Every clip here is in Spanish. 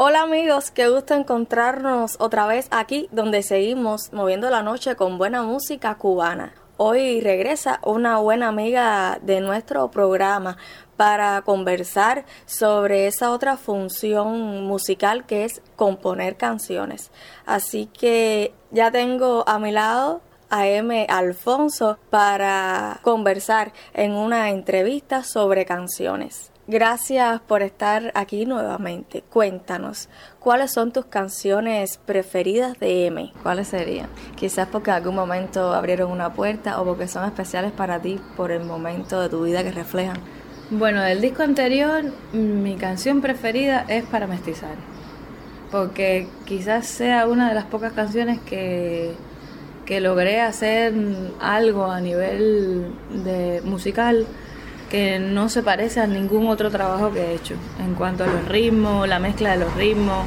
Hola amigos, qué gusto encontrarnos otra vez aquí donde seguimos moviendo la noche con buena música cubana. Hoy regresa una buena amiga de nuestro programa para conversar sobre esa otra función musical que es componer canciones. Así que ya tengo a mi lado a M. Alfonso para conversar en una entrevista sobre canciones. Gracias por estar aquí nuevamente. Cuéntanos, ¿cuáles son tus canciones preferidas de M? ¿Cuáles serían? Quizás porque en algún momento abrieron una puerta o porque son especiales para ti por el momento de tu vida que reflejan. Bueno, del disco anterior, mi canción preferida es Para Mestizar. Porque quizás sea una de las pocas canciones que, que logré hacer algo a nivel de musical que no se parece a ningún otro trabajo que he hecho en cuanto a los ritmos, la mezcla de los ritmos,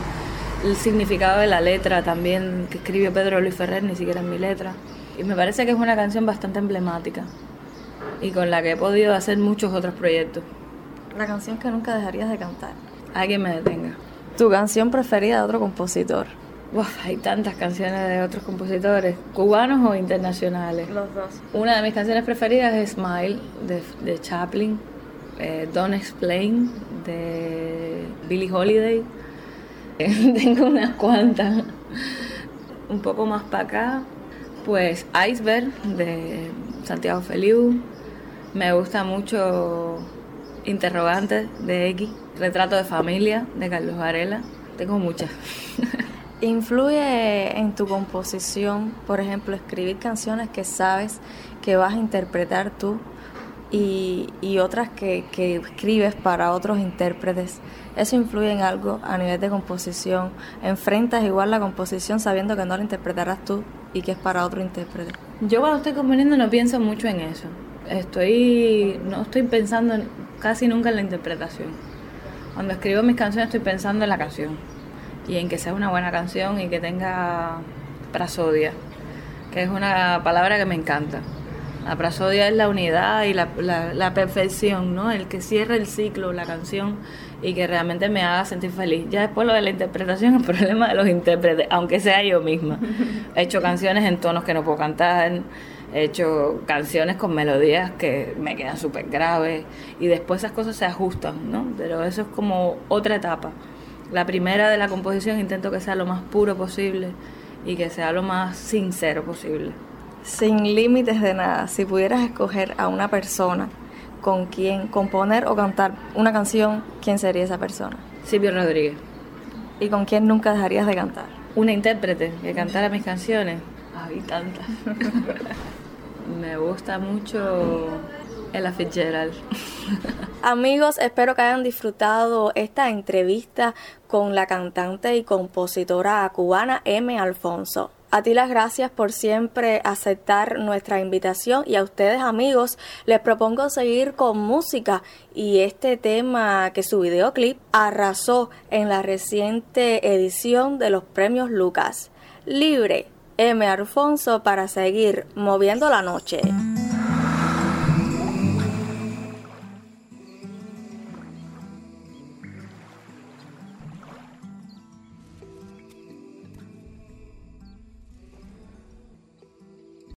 el significado de la letra también que escribió Pedro Luis Ferrer, ni siquiera en mi letra. Y me parece que es una canción bastante emblemática y con la que he podido hacer muchos otros proyectos. La canción que nunca dejarías de cantar. Alguien me detenga. ¿Tu canción preferida de otro compositor? Uf, hay tantas canciones de otros compositores, cubanos o internacionales. Los dos. Una de mis canciones preferidas es Smile de, de Chaplin, eh, Don't Explain de Billie Holiday. tengo unas cuantas. Un poco más para acá, pues Iceberg de Santiago Feliu. Me gusta mucho Interrogantes de X, Retrato de Familia de Carlos Varela. Tengo muchas. ¿Influye en tu composición, por ejemplo, escribir canciones que sabes que vas a interpretar tú y, otras que, que, escribes para otros intérpretes? ¿Eso influye en algo a nivel de composición? ¿Enfrentas igual la composición sabiendo que no la interpretarás tú y que es para otro intérprete? Yo cuando estoy componiendo no pienso mucho en eso. Estoy, no estoy pensando casi nunca en la interpretación. Cuando escribo mis canciones estoy pensando en la canción y en que sea una buena canción y que tenga prasodia, que es una palabra que me encanta. La prasodia es la unidad y la, la, perfección, ¿no? El que cierre el ciclo, la canción, y que realmente me haga sentir feliz. Ya después lo de la interpretación, el problema de los intérpretes, aunque sea yo misma. He hecho canciones en tonos que no puedo cantar, he hecho canciones con melodías que me quedan súper graves, y después esas cosas se ajustan, ¿no? Pero eso es como otra etapa. La primera de la composición intento que sea lo más puro posible y que sea lo más sincero posible. Sin límites de nada, si pudieras escoger a una persona con quien componer o cantar una canción, ¿quién sería esa persona? Silvio Rodríguez. ¿Y con quién nunca dejarías de cantar? Una intérprete que cantara mis canciones. Hay tantas. Me gusta mucho Ella Fitzgerald. Amigos, espero que hayan disfrutado esta entrevista con la cantante y compositora cubana M. Alfonso. A ti las gracias por siempre aceptar nuestra invitación y a ustedes amigos les propongo seguir con música y este tema que su videoclip arrasó en la reciente edición de los premios Lucas. Libre, M. Alfonso para seguir moviendo la noche.